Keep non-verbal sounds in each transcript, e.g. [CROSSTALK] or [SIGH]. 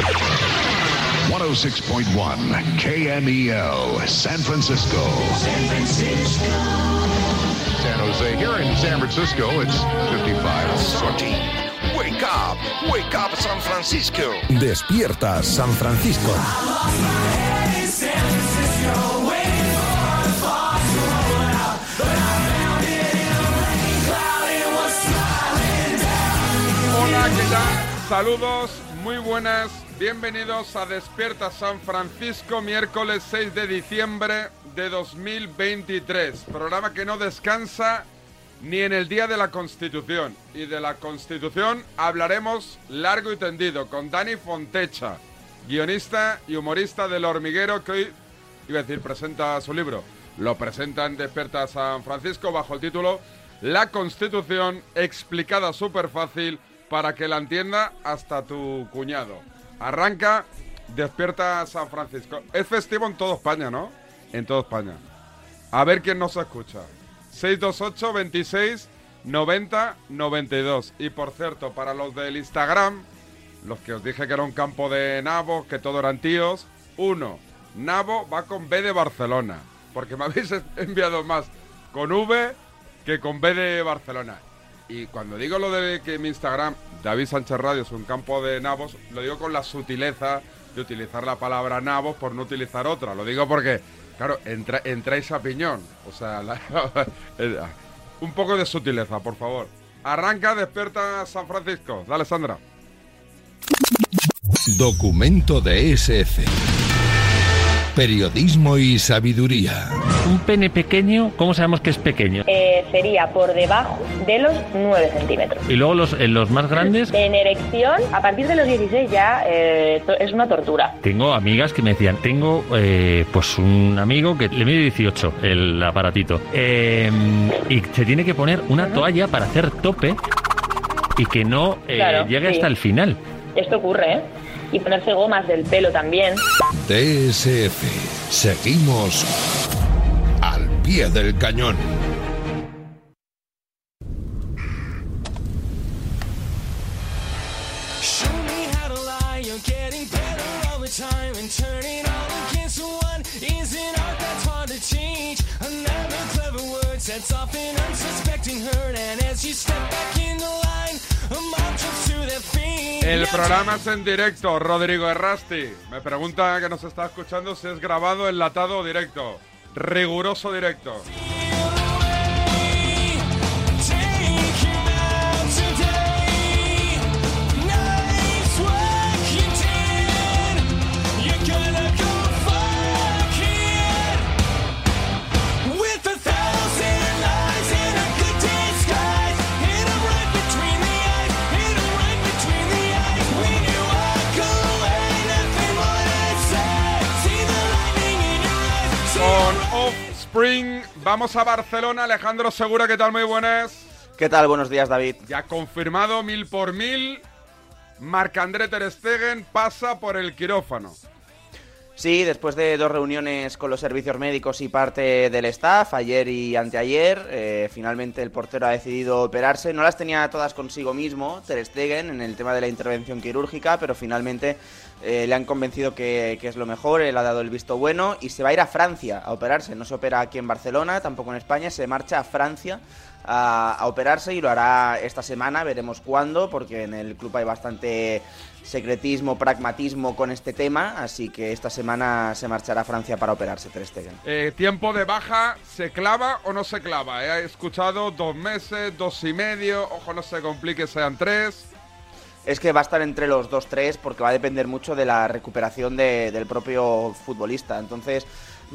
106.1 KMEL, San Francisco. San Francisco. San Jose. Here in San Francisco, it's 55. Santi, wake up, wake up San Francisco. Despierta San Francisco. Hola, ¿qué tal? Saludos, muy buenas. Bienvenidos a Despierta San Francisco, miércoles 6 de diciembre de 2023. Programa que no descansa ni en el Día de la Constitución. Y de la Constitución hablaremos largo y tendido con Dani Fontecha, guionista y humorista del hormiguero que hoy, iba a decir, presenta su libro. Lo presenta en Despierta San Francisco bajo el título La Constitución explicada súper fácil para que la entienda hasta tu cuñado. Arranca Despierta San Francisco. Es festivo en toda España, ¿no? En toda España. A ver quién nos escucha. 628 26 90 92. Y por cierto, para los del Instagram, los que os dije que era un campo de nabos, que todo eran tíos, uno, Nabo va con B de Barcelona. Porque me habéis [LAUGHS] enviado más con V que con B de Barcelona. Y cuando digo lo de que mi Instagram, David Sánchez Radio, es un campo de nabos, lo digo con la sutileza de utilizar la palabra nabos por no utilizar otra. Lo digo porque, claro, entra, entráis a piñón. O sea, la- [LAUGHS] un poco de sutileza, por favor. Arranca, despierta San Francisco. Dale, Sandra. Documento de SF. Periodismo y sabiduría. Un pene pequeño, ¿cómo sabemos que es pequeño? Eh, sería por debajo de los 9 centímetros. Y luego los, en los más grandes, En erección, a partir de los 16 ya eh, es una tortura. tengo amigas que me decían, tengo eh, pues un amigo que le mide 18 el aparatito eh, y se tiene que poner una toalla para hacer tope y que no eh, Claro, llegue sí. hasta el final. Esto ocurre, ¿eh? Y ponerse gomas del pelo también. TSF. Seguimos al pie del cañón. Turning all against one is an art that's hard to teach. Another clever word sets off an unsuspecting hurt. And as you step back in the line, a mob jumps to their feet. El programa es en directo, Rodrigo Errasti. Me pregunta que nos está escuchando si es grabado, enlatado o directo. Riguroso directo. Vamos a Barcelona. Alejandro Segura, ¿qué tal? Muy buenas. ¿Qué tal? Buenos días, David. Ya confirmado mil por mil. Marc-André Ter Stegen pasa por el quirófano. Sí, después de dos reuniones con los servicios médicos y parte del staff, ayer y anteayer, eh, finalmente el portero ha decidido operarse. No las tenía todas consigo mismo, Ter Stegen, en el tema de la intervención quirúrgica, pero finalmente eh, le han convencido que, que es lo mejor, él ha dado el visto bueno y se va a ir a Francia a operarse. No se opera aquí en Barcelona, tampoco en España, se marcha a Francia a, a operarse y lo hará esta semana, veremos cuándo, porque en el club hay bastante secretismo, pragmatismo con este tema, así que esta semana se marchará a Francia para operarse Ter Stegen. Eh, tiempo de baja, ¿se clava o no se clava? He escuchado dos meses, dos y medio. Ojo, no se complique, sean tres. Es que va a estar entre los 2-3 porque va a depender mucho de la recuperación de- del propio futbolista. Entonces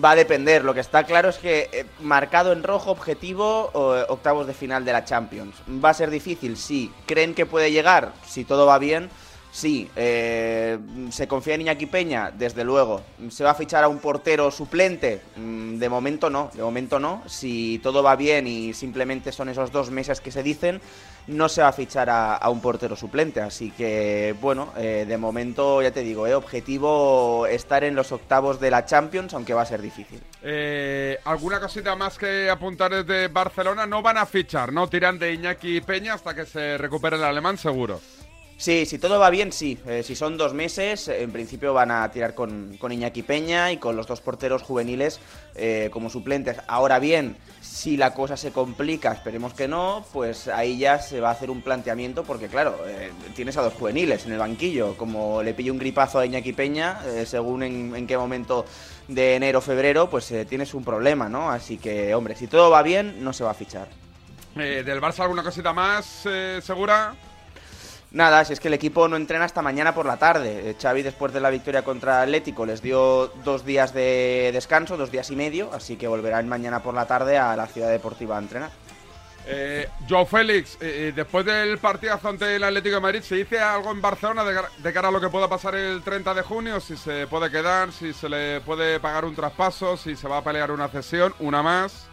va a depender. Lo que está claro es que eh, marcado en rojo objetivo octavos de final de la Champions. ¿Va a ser difícil? Sí. ¿Creen que puede llegar? Si todo va bien. Sí, eh, ¿se confía en Iñaki Peña? Desde luego. ¿Se va a fichar a un portero suplente? Mm, De momento no, de momento no. Si todo va bien y simplemente son esos dos meses que se dicen, no se va a fichar a, a un portero suplente. Así que, bueno, eh, de momento, ya te digo, eh, objetivo estar en los octavos de la Champions, aunque va a ser difícil. Eh, ¿Alguna cosita más que apuntar desde Barcelona? No van a fichar, ¿no? Tiran de Iñaki Peña hasta que se recupere el alemán, seguro. Sí, si todo va bien, sí. Eh, si son dos meses, en principio van a tirar con, con Iñaki Peña y con los dos porteros juveniles eh, como suplentes. Ahora bien, si la cosa se complica, esperemos que no, pues ahí ya se va a hacer un planteamiento porque, claro, eh, tienes a dos juveniles en el banquillo. Como le pille un gripazo a Iñaki Peña, según en, en qué momento de enero o febrero, pues tienes un problema, ¿no? Así que, hombre, si todo va bien, no se va a fichar. ¿Del Barça alguna cosita más segura? Nada, si es que el equipo no entrena hasta mañana por la tarde. Eh, Xavi, después de la victoria contra Atlético, les dio dos días de descanso, dos días y medio, así que volverán mañana por la tarde a la ciudad deportiva a entrenar. Eh, Joe Félix, eh, eh, después del partidazo ante el Atlético de Madrid, ¿se dice algo en Barcelona de, cara- de cara a lo que pueda pasar el 30 de junio? Si se puede quedar, si se le puede pagar un traspaso, si se va a pelear una cesión, una más.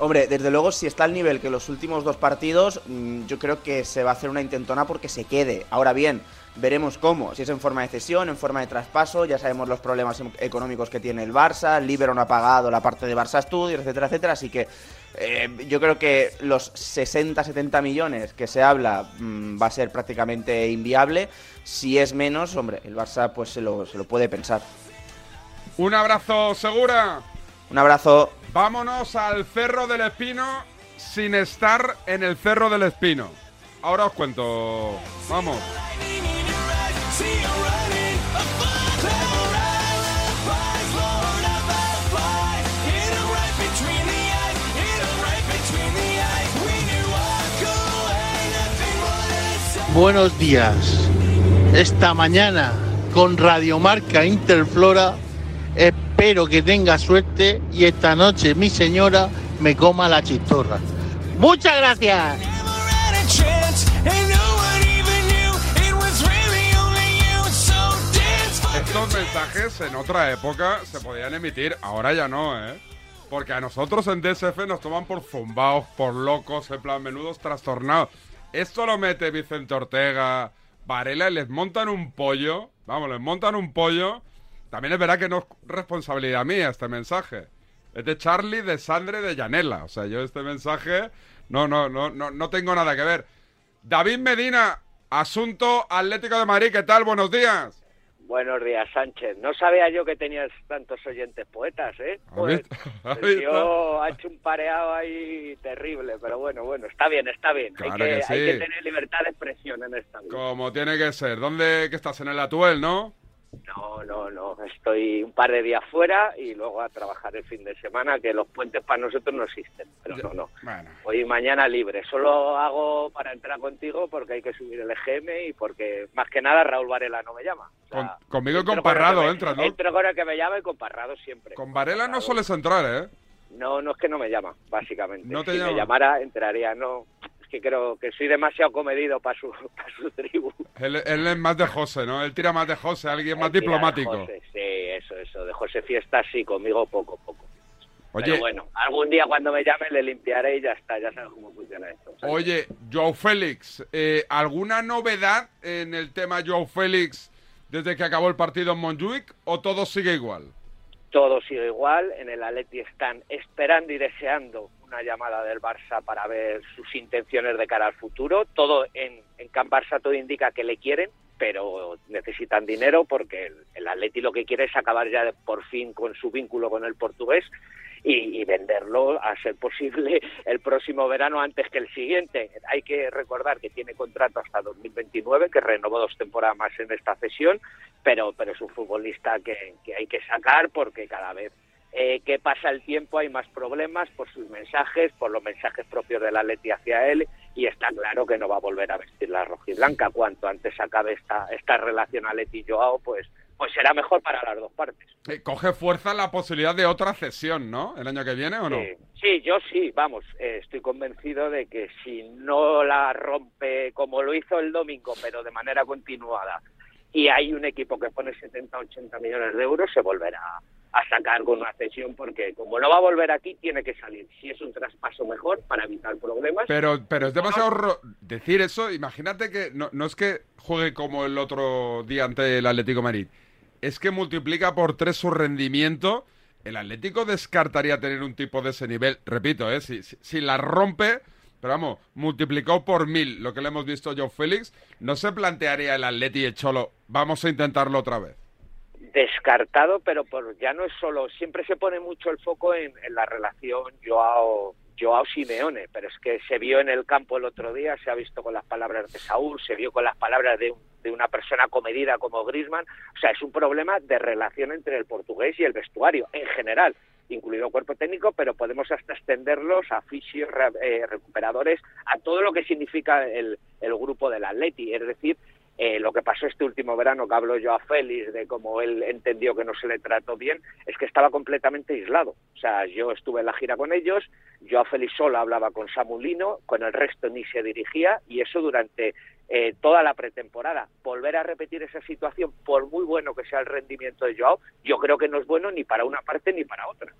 Hombre, desde luego, si está al nivel que los últimos dos partidos, mm, yo creo que se va a hacer una intentona porque se quede. Ahora bien, veremos cómo. Si es en forma de cesión, en forma de traspaso, ya sabemos los problemas em- económicos que tiene el Barça, Libero no ha pagado la parte de Barça Studios, etcétera, etcétera. Así que eh, yo creo que los 60-70 millones que se habla mm, va a ser prácticamente inviable. Si es menos, hombre, el Barça pues se lo, se lo puede pensar. Un abrazo, Segura. Un abrazo. Vámonos al Cerro del Espino sin estar en el Cerro del Espino. Ahora os cuento. Vamos. Buenos días. Esta mañana con Radiomarca Interflora espero que tenga suerte y esta noche mi señora me coma la chistorra. Muchas gracias. Estos mensajes en otra época se podían emitir, ahora ya no, ¿eh? Porque a nosotros en DSF nos toman por zumbaos, por locos, en plan menudos trastornados. Esto lo mete Vicente Ortega, Varela y les montan un pollo. Vamos, les montan un pollo. También es verdad que no es responsabilidad mía este mensaje. Es de Charlie, de Sandre, de Yanela. O sea, yo este mensaje no, no, no, no, no tengo nada que ver. David Medina, asunto Atlético de Madrid, ¿qué tal? Buenos días. Buenos días, Sánchez. No sabía yo que tenías tantos oyentes poetas, ¿eh? ¿Has Pues, [LAUGHS] tío ha hecho un pareado ahí terrible, pero bueno, bueno, está bien, está bien. Claro hay, que, que hay sí. que tener libertad de expresión en esta vida. Como tiene que ser. ¿Dónde que estás? En el Atuel, ¿no? No, no, no. Estoy un par de días fuera y luego a trabajar el fin de semana, que los puentes para nosotros no existen. Pero no, no. Bueno. Hoy y mañana libre. Solo hago para entrar contigo porque hay que subir el EGM y porque, más que nada, Raúl Varela no me llama. O sea, Con- conmigo y con con Parrado entras, ¿no? Entro con el que me llama y con Parrado siempre. Con Varela no sueles entrar, ¿eh? No, no es que no me llama, básicamente. No te si llama. me llamara, entraría. No, que creo que soy demasiado comedido para su, [LAUGHS] para su tribu. Él, él es más de José, ¿no? Él tira más de José, alguien más diplomático. José, sí, eso, eso. De José Fiesta sí, conmigo poco, poco. Oye, Pero bueno, algún día cuando me llame le limpiaré y ya está, ya sabes cómo funciona esto. ¿sabes? oye, Joe Félix, eh, ¿alguna novedad en el tema Joe Félix desde que acabó el partido en Montjuic o todo sigue igual? Todo sigue igual, en el Atleti están esperando y deseando una llamada del Barça para ver sus intenciones de cara al futuro. Todo en, en Can Barça todo indica que le quieren, pero necesitan dinero porque el, el Atleti lo que quiere es acabar ya de- por fin con su vínculo con el portugués y, y venderlo a ser posible el próximo verano antes que el siguiente. Hay que recordar que tiene contrato hasta 2029, que renovó dos temporadas más en esta cesión, pero, pero es un futbolista que, que hay que sacar porque cada vez eh, que pasa el tiempo hay más problemas por sus mensajes, por los mensajes propios del Atleti hacia él y está claro que no va a volver a vestir la rojiblanca. Cuanto antes acabe esta, esta relación Atleti-Joao, pues, pues será mejor para las dos partes. Eh, coge fuerza la posibilidad de otra cesión, ¿no? ¿El año que viene o no? Sí, sí, yo sí, vamos, eh, estoy convencido de que si no la rompe como lo hizo el domingo, pero de manera continuada, y hay un equipo que pone 70, 80 millones de euros, se volverá a sacar con una cesión, porque como no va a volver aquí, tiene que salir. Si es un traspaso mejor para evitar problemas. Pero, pero es demasiado ro- decir eso. Imagínate que no, no es que juegue como el otro día ante el Atlético de Madrid. Es que multiplica por tres su rendimiento. El Atlético descartaría tener un tipo de ese nivel. Repito, ¿eh? si, si, si la rompe, pero vamos, multiplicó por mil lo que le hemos visto a Joe Félix, ¿no se plantearía el Atleti y el Cholo, vamos a intentarlo otra vez? Descartado, pero por, ya no es solo, siempre se pone mucho el foco en, la relación Joao, Joao Simeone, pero es que se vio en el campo el otro día, se ha visto con las palabras de Saúl, se vio con las palabras de, de una persona comedida como Griezmann, o sea, es un problema de relación entre el portugués y el vestuario en general incluido cuerpo técnico, pero podemos hasta extenderlos a fisios, eh, recuperadores, a todo lo que significa el, el grupo del Atleti, es decir, eh, lo que pasó este último verano, que habló yo a Félix de cómo él entendió que no se le trató bien, es que estaba completamente aislado. O sea, yo estuve en la gira con ellos, yo a Félix solo hablaba con Samulino, con el resto ni se dirigía, y eso durante eh, toda la pretemporada. Volver a repetir esa situación, por muy bueno que sea el rendimiento de Joao, yo creo que no es bueno ni para una parte ni para otra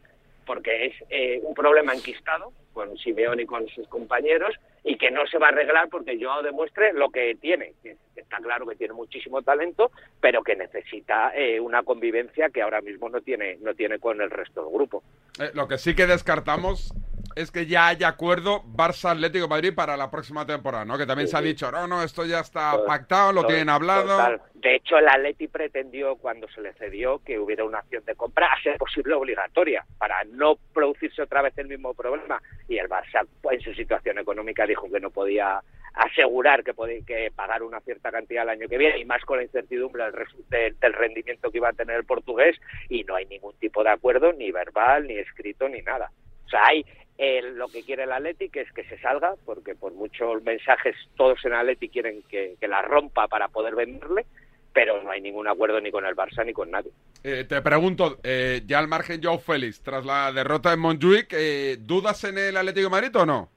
porque es eh, un problema enquistado con Simeone y con sus compañeros y que no se va a arreglar porque Joao demuestre lo que tiene, está claro que tiene muchísimo talento, pero que necesita eh, una convivencia que ahora mismo no tiene, no tiene con el resto del grupo. Eh, lo que sí que descartamos es que ya haya acuerdo Barça-Atlético de Madrid para la próxima temporada, ¿no? Que también se ha dicho, no, no, esto ya está pactado, lo Total, tienen hablado. total. De hecho, el Atleti pretendió, cuando se le cedió, que hubiera una acción de compra, a ser posible obligatoria, para no producirse otra vez el mismo problema. Y el Barça, pues, en su situación económica, dijo que no podía asegurar que podía que pagar una cierta cantidad el año que viene, y más con la incertidumbre del, del rendimiento que iba a tener el portugués, y no hay ningún tipo de acuerdo, ni verbal, ni escrito, ni nada. O sea, hay eh, lo que quiere el Atleti, que es que se salga, porque por muchos mensajes todos en Atleti quieren que, que la rompa para poder venderle, pero no hay ningún acuerdo ni con el Barça ni con nadie. Eh, te pregunto, eh, ya al margen Joe Félix, tras la derrota en Montjuic, eh, ¿dudas en el Atlético de Madrid o no?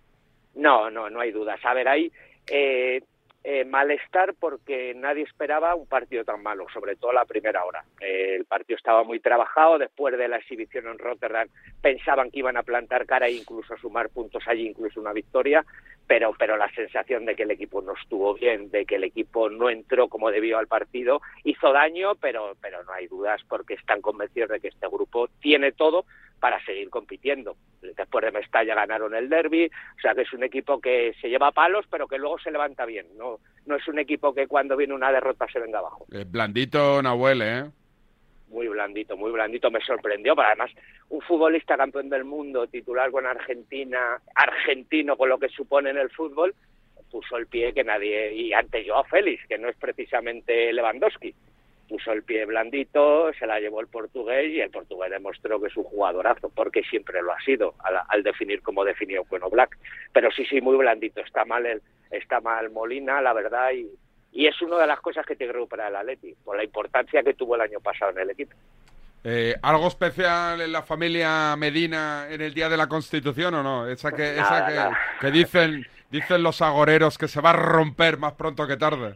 No, no, no hay dudas. A ver, hay eh, malestar porque nadie esperaba un partido tan malo, sobre todo la primera hora. Eh, el partido estaba muy trabajado, después de la exhibición en Rotterdam pensaban que iban a plantar cara e incluso sumar puntos allí, incluso una victoria, pero, pero la sensación de que el equipo no estuvo bien, de que el equipo no entró como debió al partido, hizo daño, pero, pero no hay dudas porque están convencidos de que este grupo tiene todo para seguir compitiendo. Después de Mestalla ganaron el derby, o sea que es un equipo que se lleva palos, pero que luego se levanta bien. No, no es un equipo que cuando viene una derrota se venga abajo. Eh, blandito Nahuel, ¿eh? Muy blandito, muy blandito. Me sorprendió, pero además un futbolista campeón del mundo, titular con Argentina, argentino con lo que supone en el fútbol, puso el pie que nadie, y ante Joao Félix, que no es precisamente Lewandowski, puso el pie blandito, se la llevó el portugués y el portugués demostró que es un jugadorazo, porque siempre lo ha sido al, al definir como definió Cueno Black. Pero sí, sí, muy blandito. Está mal el, está mal Molina, la verdad, y, y es una de las cosas que tiene que recuperar el Atleti, por la importancia que tuvo el año pasado en el equipo. Eh, ¿Algo especial en la familia Medina en el Día de la Constitución o no? Esa que, esa que, que dicen, dicen los agoreros que se va a romper más pronto que tarde.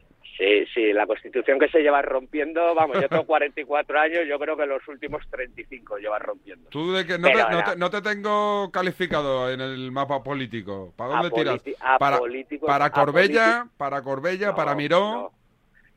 Sí, la constitución que se lleva rompiendo, vamos, yo tengo [LAUGHS] 44 años, yo creo que los últimos 35 lleva rompiendo. Tú de que no te, no, te, no te tengo calificado en el mapa político. ¿Para dónde tiras? Para, para Corbella, para Corbella, No, para Miró.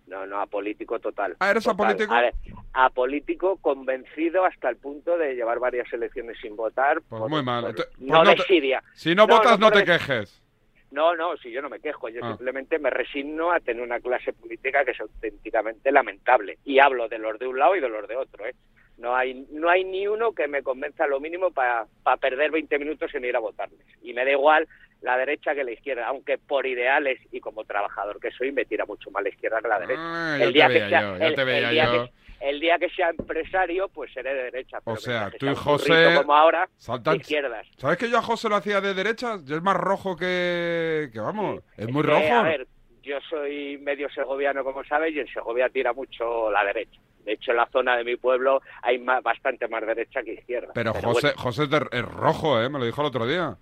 No, no, apolítico total. Ah, ¿eres Total. apolítico? A ver, apolítico convencido hasta el punto de llevar varias elecciones sin votar. Pues por- muy mal. por- pues no, no te- desidia. Si no, votas, no, te quejes. No, no, si yo no me quejo, yo Ah. simplemente me resigno a tener una clase política que es auténticamente lamentable. Y hablo de los de un lado y de los de otro, ¿eh? No hay, no hay ni uno que me convenza lo mínimo para perder 20 minutos en ir a votarles. Y me da igual la derecha que la izquierda, aunque por ideales y como trabajador que soy me tira mucho más la izquierda que la derecha. Ah, veía día yo. que- el día que sea empresario, pues seré de derecha. O sea, tú y José como ahora, saltan- izquierdas. ¿Sabes que yo a José lo hacía de derechas? Yo es más rojo que... que vamos, es muy que, rojo. A ver, yo soy medio segoviano, como sabes, y en Segovia tira mucho la derecha. De hecho, en la zona de mi pueblo hay más- bastante más derecha que izquierda. Pero José, bueno, José es, de- es rojo, ¿eh? Me lo dijo el otro día.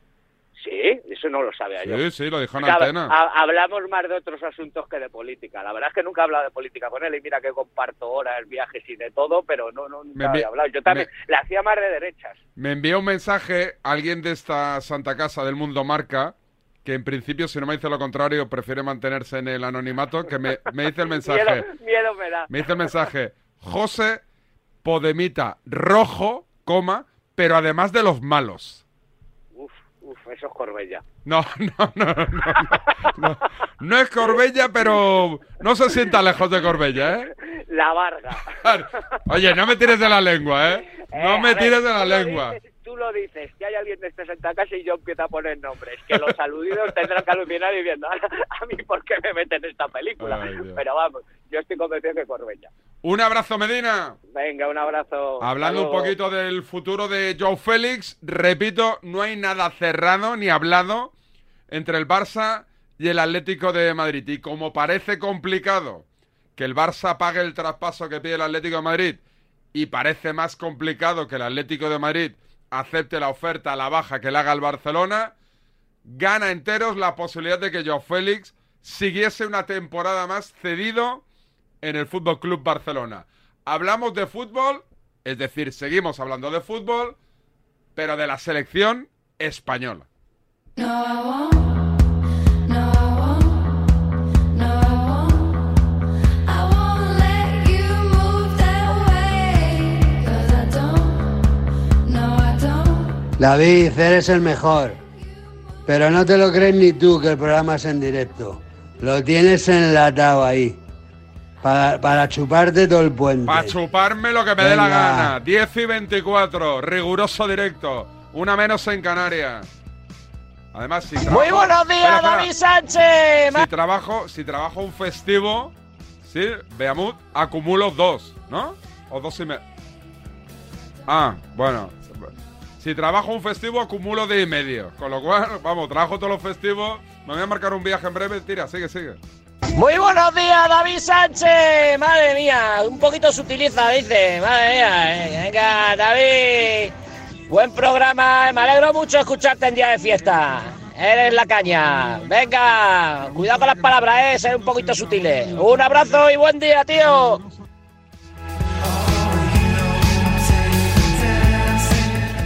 Sí, eso no lo sabía yo. Sí, sí, lo dijo en O sea, antena. ha- hablamos más de otros asuntos que de política. La verdad es que nunca he hablado de política con él y mira que comparto horas, viajes y de todo, pero no, no Me nunca había hablado. Yo también le hacía más de derechas. Me envió un mensaje alguien de esta Santa Casa del Mundo Marca, que en principio, si no me dice lo contrario, prefiere mantenerse en el anonimato, que me, me dice el [LAUGHS] mensaje. Miedo, miedo me da. Me dice el mensaje, José Podemita rojo, coma, pero además de los malos. Uf, eso es Corbella. No, no, [LAUGHS] no, no, no, no. No es Corbella, pero no se sienta lejos de Corbella, ¿eh? La Varga. Oye, no me tires de la lengua, ¿eh? No Eh, me a ver, tires de la lengua. Tú lo dices, que hay alguien de este Santa Casa y yo empiezo a poner nombres. Que los [LAUGHS] aludidos tendrán que alucinar diciendo, a mí por qué me meten en esta película. Ay. Pero vamos, yo estoy convencido que Corbella. Un abrazo, Medina. Venga, un abrazo. Hablando un poquito del futuro de Joe Félix, repito, no hay nada cerrado ni hablado entre el Barça y el Atlético de Madrid. Y como parece complicado que el Barça pague el traspaso que pide el Atlético de Madrid, y parece más complicado que el Atlético de Madrid acepte la oferta a la baja que le haga el Barcelona, gana enteros la posibilidad de que Joe Félix siguiese una temporada más cedido en el Fútbol Club Barcelona. Hablamos de fútbol, es decir, seguimos hablando de fútbol, pero de la selección española. David, eres el mejor. Pero no te lo crees ni tú que el programa es en directo. Lo tienes enlatado ahí. Para, para chuparte todo el puente. Para chuparme lo que me dé la gana. 10 y 24, riguroso directo. Una menos en Canarias. Además, si trabajo... Muy buenos días, Espera, espera. David Sánchez. Si trabajo, si trabajo un festivo, sí, Beamut, acumulo dos, ¿no? O dos y medio. Ah, bueno. Si trabajo un festivo, acumulo de y medio. Con lo cual, vamos, trabajo todos los festivos. Me voy a marcar un viaje en breve. Tira, sigue, sigue. Muy buenos días, David Sánchez. Madre mía, un poquito sutiliza, dice. Madre mía. eh. Venga, David. Buen programa. Me alegro mucho escucharte en día de fiesta. Eres la caña. Venga, cuidado con las palabras, eh. Ser un poquito sutiles. Un abrazo y buen día, tío.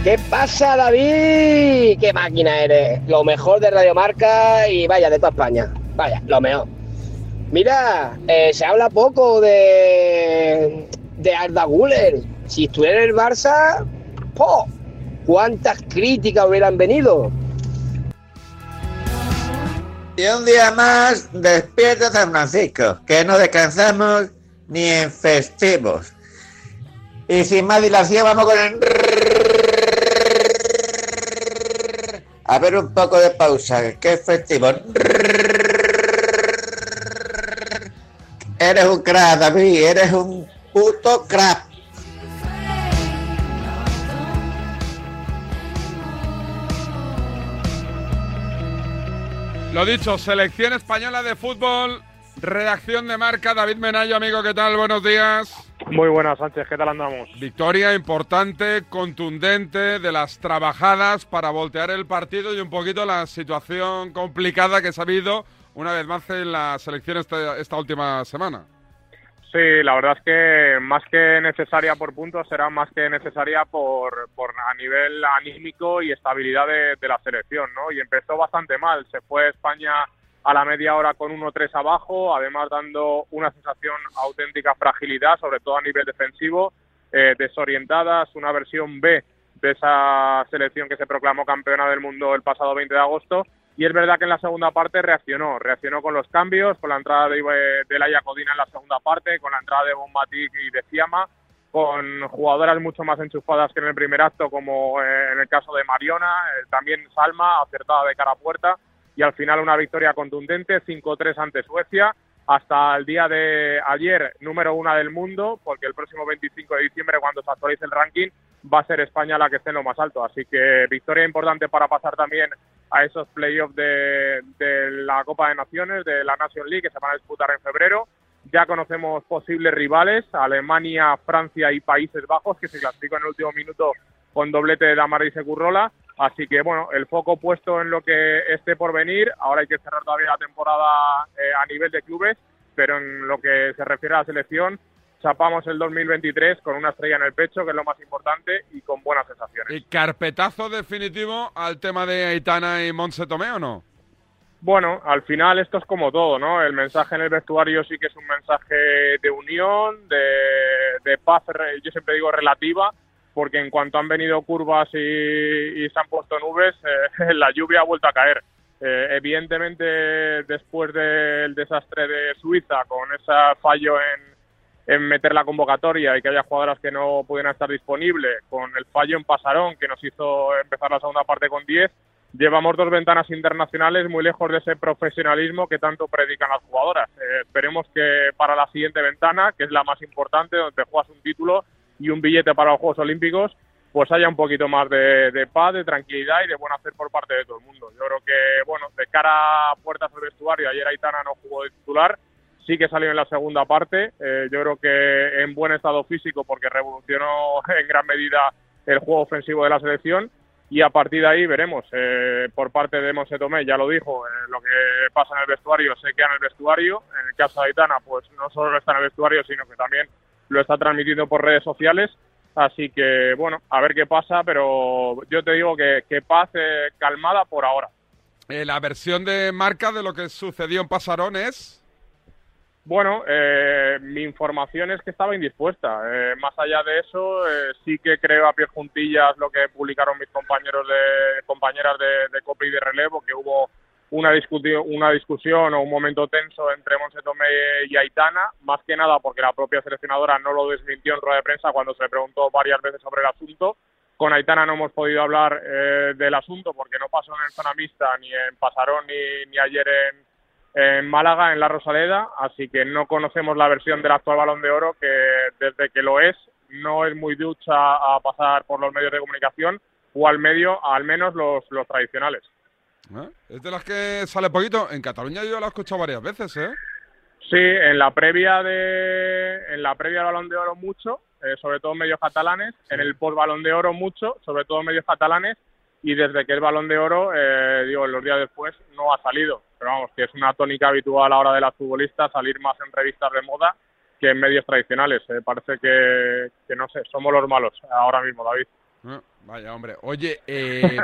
¿Qué pasa, David? ¡Qué máquina eres! Lo mejor de Radio Marca y vaya, de toda España. Vaya, lo mejor. Mira, eh, se habla poco de, de Arda Güler. Si estuviera en el Barça, ¡po! ¿cuántas críticas hubieran venido? Y un día más, despierta San Francisco, que no descansamos ni en festivos. Y sin más dilación, vamos con el... A ver un poco de pausa, ¿qué festivo? Eres un crack, David, eres un puto crack. Lo dicho, selección española de fútbol, redacción de marca, David Menayo, amigo, ¿qué tal? Buenos días. Muy buenas, Sánchez, ¿qué tal andamos? Victoria importante, contundente, de las trabajadas para voltear el partido y un poquito la situación complicada que se ha habido una vez más en la selección esta, esta última semana. Sí, la verdad es que más que necesaria por puntos, será más que necesaria por, por a nivel anímico y estabilidad de, de la selección, ¿no? Y empezó bastante mal, se fue España a la media hora con 1-3 abajo, además dando una sensación auténtica fragilidad, sobre todo a nivel defensivo, eh, desorientadas, una versión B de esa selección que se proclamó campeona del mundo el pasado 20 de agosto. Y es verdad que en la segunda parte reaccionó, reaccionó con los cambios, con la entrada de, de Laia Codina en la segunda parte, con la entrada de Bombatic y de Fiamma, con jugadoras mucho más enchufadas que en el primer acto, como eh, en el caso de Mariona, eh, también Salma, acertada de cara a puerta, y al final una victoria contundente, 5-3 ante Suecia, hasta el día de ayer número uno del mundo, porque el próximo 25 de diciembre, cuando se actualice el ranking, va a ser España la que esté en lo más alto. Así que victoria importante para pasar también a esos playoffs de, de la Copa de Naciones, de la Nation League, que se van a disputar en febrero. Ya conocemos posibles rivales, Alemania, Francia y Países Bajos, que se clasificó en el último minuto con doblete de Damaris Currola. Así que, bueno, el foco puesto en lo que esté por venir. Ahora hay que cerrar todavía la temporada eh, a nivel de clubes, pero en lo que se refiere a la selección, chapamos el 2023 con una estrella en el pecho, que es lo más importante, y con buenas sensaciones. ¿Y carpetazo definitivo al tema de Aitana y Monse Tomé o no? Bueno, al final esto es como todo, ¿no? El mensaje en el vestuario sí que es un mensaje de unión, de, de paz, yo siempre digo relativa, porque en cuanto han venido curvas y, se han puesto nubes, eh, [LAUGHS] la lluvia ha vuelto a caer. Eh, evidentemente, después del desastre de Suiza, con ese fallo en, meter la convocatoria y que haya jugadoras que no pudieran estar disponibles, con el fallo en Pasarón que nos hizo empezar la segunda parte con 10, llevamos dos ventanas internacionales muy lejos de ese profesionalismo que tanto predican las jugadoras. Eh, esperemos que para la siguiente ventana, que es la más importante, donde juegas un título y un billete para los Juegos Olímpicos, pues haya un poquito más de, de paz, de tranquilidad y de buen hacer por parte de todo el mundo. Yo creo que, bueno, de cara a puertas del vestuario, ayer Aitana no jugó de titular, sí que salió en la segunda parte. Eh, yo creo que en buen estado físico porque revolucionó [LAUGHS] en gran medida el juego ofensivo de la selección y a partir de ahí veremos. Eh, por parte de Monse Tomé, ya lo dijo, eh, lo que pasa en el vestuario se queda en el vestuario. En el caso de Aitana, pues no solo está en el vestuario, sino que también lo está transmitiendo por redes sociales. Así que, bueno, a ver qué pasa, pero yo te digo que, que paz eh, calmada por ahora. Eh, la versión de marca de lo que sucedió en Pasarón es... Bueno, eh, mi información es que estaba indispuesta. Eh, más allá de eso, eh, sí que creo a pie juntillas lo que publicaron mis compañeros de compañeras de, de Copa y de relevo, que hubo una discusión, una discusión o un momento tenso entre Monse Tomé y Aitana, más que nada porque la propia seleccionadora no lo desmintió en rueda de prensa cuando se le preguntó varias veces sobre el asunto. Con Aitana no hemos podido hablar eh, del asunto porque no pasó en el zona mixta, ni en Pasarón, ni, ni ayer en, en Málaga, en la Rosaleda, así que no conocemos la versión del actual Balón de Oro, que desde que lo es no es muy ducha a pasar por los medios de comunicación o al medio, al menos los, los tradicionales. ¿Eh? Es de las que sale poquito. En Cataluña yo la he escuchado varias veces, ¿eh? Sí, en la previa de en la previa del Balón de Oro mucho, eh, sobre todo medios catalanes, en el post Balón de Oro mucho, sobre todo medios catalanes y desde que es Balón de Oro, eh, digo, los días después no ha salido. Pero vamos, que es una tónica habitual ahora de las futbolistas salir más en revistas de moda que en medios tradicionales. Eh, parece que, que, no sé, somos los malos ahora mismo, David. Ah, vaya, hombre. Oye, [LAUGHS] eh,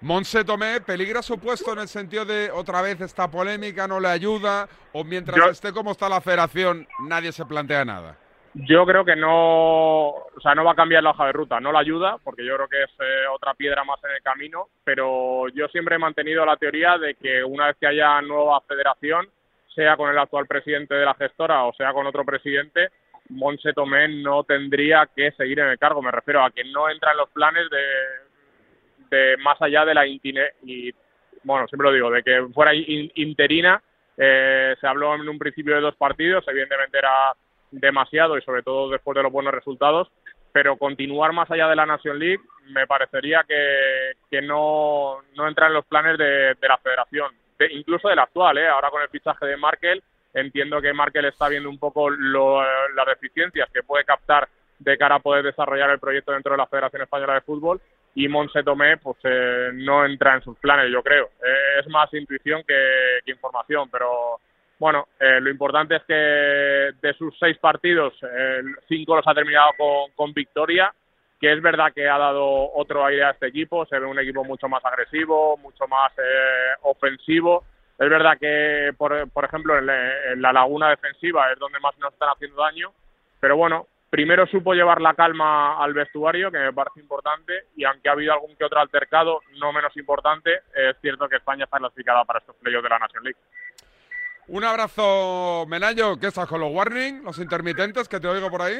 Monse Tomé, ¿peligra su puesto en el sentido de otra vez esta polémica no le ayuda? ¿O mientras Yo- esté como está la federación, nadie se plantea nada? Yo creo que no, o sea, no va a cambiar la hoja de ruta, no la ayuda, porque yo creo que es eh, otra piedra más en el camino, pero yo siempre he mantenido la teoría de que una vez que haya nueva federación, sea con el actual presidente de la gestora o sea con otro presidente, Monse Tomé no tendría que seguir en el cargo. Me refiero a que no entra en los planes de, de más allá de la intine y bueno, siempre lo digo, de que fuera in- interina. Eh, se habló en un principio de dos partidos, evidentemente era demasiado y sobre todo después de los buenos resultados, pero continuar más allá de la Nation League me parecería que, que no, no entra en los planes de, de la federación, de- incluso del actual, ¿eh? ahora con el fichaje de Markel, entiendo que Markel está viendo un poco lo- las deficiencias que puede captar de cara a poder desarrollar el proyecto dentro de la Federación Española de Fútbol y Monse Tomé pues eh, no entra en sus planes, yo creo. Eh, es más intuición que, información, pero bueno, eh, lo importante es que de sus seis partidos, cinco los ha terminado con, con victoria, que es verdad que ha dado otro aire a este equipo, se ve un equipo mucho más agresivo, mucho más eh, ofensivo. Es verdad que, por, por ejemplo, en la laguna defensiva es donde más nos están haciendo daño, pero bueno, primero supo llevar la calma al vestuario, que me parece importante, y aunque ha habido algún que otro altercado, no menos importante, es cierto que España está clasificada para estos playoffs de la Nation League. Un abrazo, Menayo. ¿Qué estás con los warning, los intermitentes que te oigo por ahí?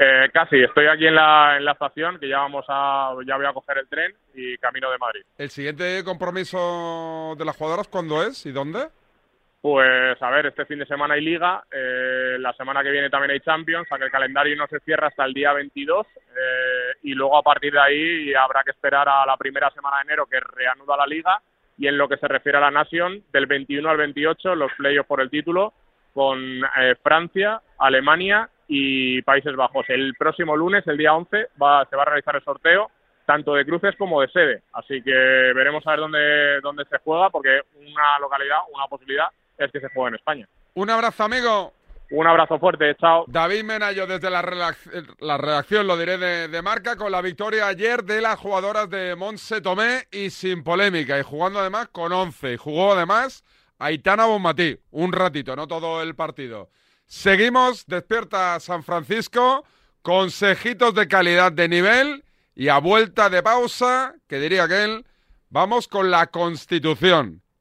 Eh, casi, estoy aquí en la, en la estación, que ya vamos a, ya voy a coger el tren y camino de Madrid. ¿El siguiente compromiso de las jugadoras cuándo es y dónde? Pues a ver, este fin de semana hay liga, eh, la semana que viene también hay Champions, o que el calendario no se cierra hasta el día 22 eh, y luego a partir de ahí habrá que esperar a la primera semana de enero que reanuda la liga y en lo que se refiere a la Nación, del 21 al 28 los playoffs por el título con eh, Francia, Alemania y Países Bajos. El próximo lunes, el día 11, va, se va a realizar el sorteo tanto de cruces como de sede. Así que veremos a ver dónde, dónde se juega, porque una localidad, una posibilidad es que se juegue en España. Un abrazo, amigo. Un abrazo fuerte, chao. David Menayo desde la, la redacción, lo diré de, de marca, con la victoria ayer de las jugadoras de Monse Tomé y sin polémica, y jugando además con 11. Y jugó además Aitana Bonmatí, un ratito, no todo el partido. Seguimos, despierta San Francisco consejitos de calidad de nivel y a vuelta de pausa, que diría aquel, vamos con la Constitución,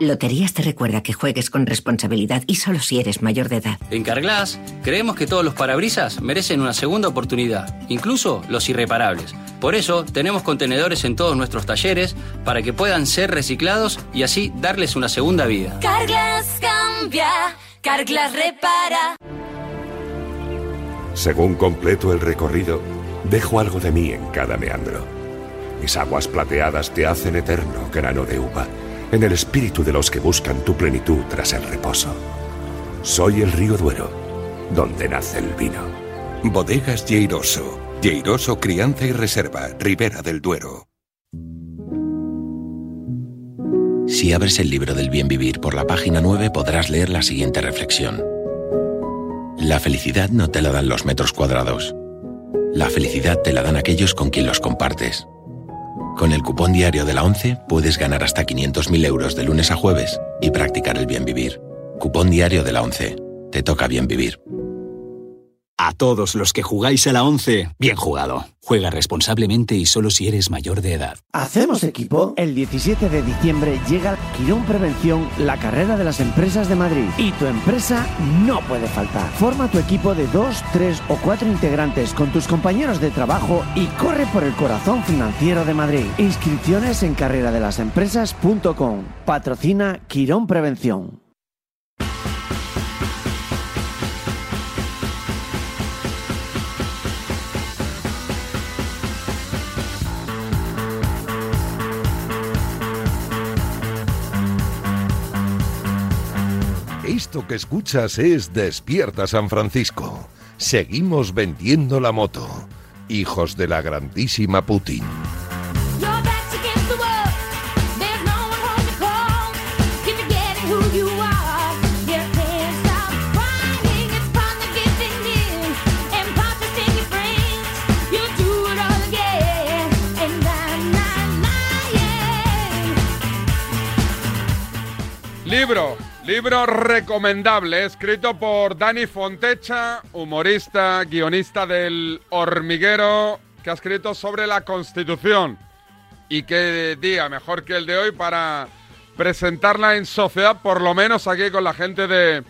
Loterías te recuerda que juegues con responsabilidad y solo si eres mayor de edad. En Carglass creemos que todos los parabrisas merecen una segunda oportunidad, incluso los irreparables. Por eso tenemos contenedores en todos nuestros talleres para que puedan ser reciclados y así darles una segunda vida. Carglass cambia, Carglass repara. Según completo el recorrido, dejo algo de mí en cada meandro. Mis aguas plateadas te hacen eterno grano de uva, en el espíritu de los que buscan tu plenitud tras el reposo. Soy el río Duero, donde nace el vino. Bodegas Lleiroso. Lleiroso Crianza y Reserva, Ribera del Duero. Si abres el libro del bien vivir por la página 9 podrás leer la siguiente reflexión. La felicidad no te la dan los metros cuadrados. La felicidad te la dan aquellos con quien los compartes. Con el cupón diario de la 11 puedes ganar hasta 500.000 euros de lunes a jueves y practicar el bien vivir. Cupón diario de la 11. Te toca bien vivir. A todos los que jugáis a la 11, bien jugado. Juega responsablemente y solo si eres mayor de edad. ¿Hacemos equipo? El 17 de diciembre llega Quirón Prevención, la carrera de las empresas de Madrid. Y tu empresa no puede faltar. Forma tu equipo de dos, tres o cuatro integrantes con tus compañeros de trabajo y corre por el corazón financiero de Madrid. Inscripciones en carreradelasempresas.com. Patrocina Quirón Prevención. Esto que escuchas es Despierta San Francisco. Seguimos vendiendo la moto. Hijos de la grandísima Putin. Libro, libro recomendable, escrito por Dani Fontecha, humorista, guionista del Hormiguero, que ha escrito sobre la Constitución. Y qué día mejor que el de hoy para presentarla en sociedad, por lo menos aquí con la gente de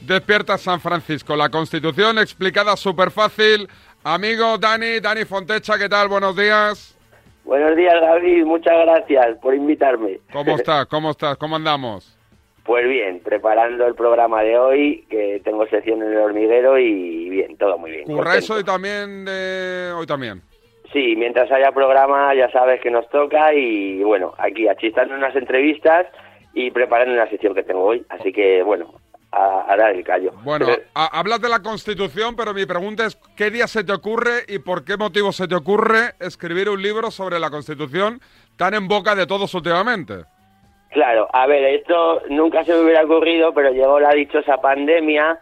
Despierta San Francisco. La Constitución explicada súper fácil. Amigo Dani, Dani Fontecha, ¿qué tal? Buenos días. Buenos días, David. Muchas gracias por invitarme. ¿Cómo estás? ¿Cómo estás? ¿Cómo andamos? Pues bien, preparando el programa de hoy, que tengo sección en el hormiguero y bien, todo muy bien. ¿Curráis hoy también? De... Hoy también. Sí, mientras haya programa ya sabes que nos toca y bueno, aquí achistando unas entrevistas y preparando una sección que tengo hoy. Así que bueno, a, a dar el callo. Bueno, a- hablas de la Constitución, pero mi pregunta es, ¿qué día se te ocurre y por qué motivo se te ocurre escribir un libro sobre la Constitución tan en boca de todos últimamente? Claro, a ver, esto nunca se me hubiera ocurrido, pero llegó la dichosa pandemia,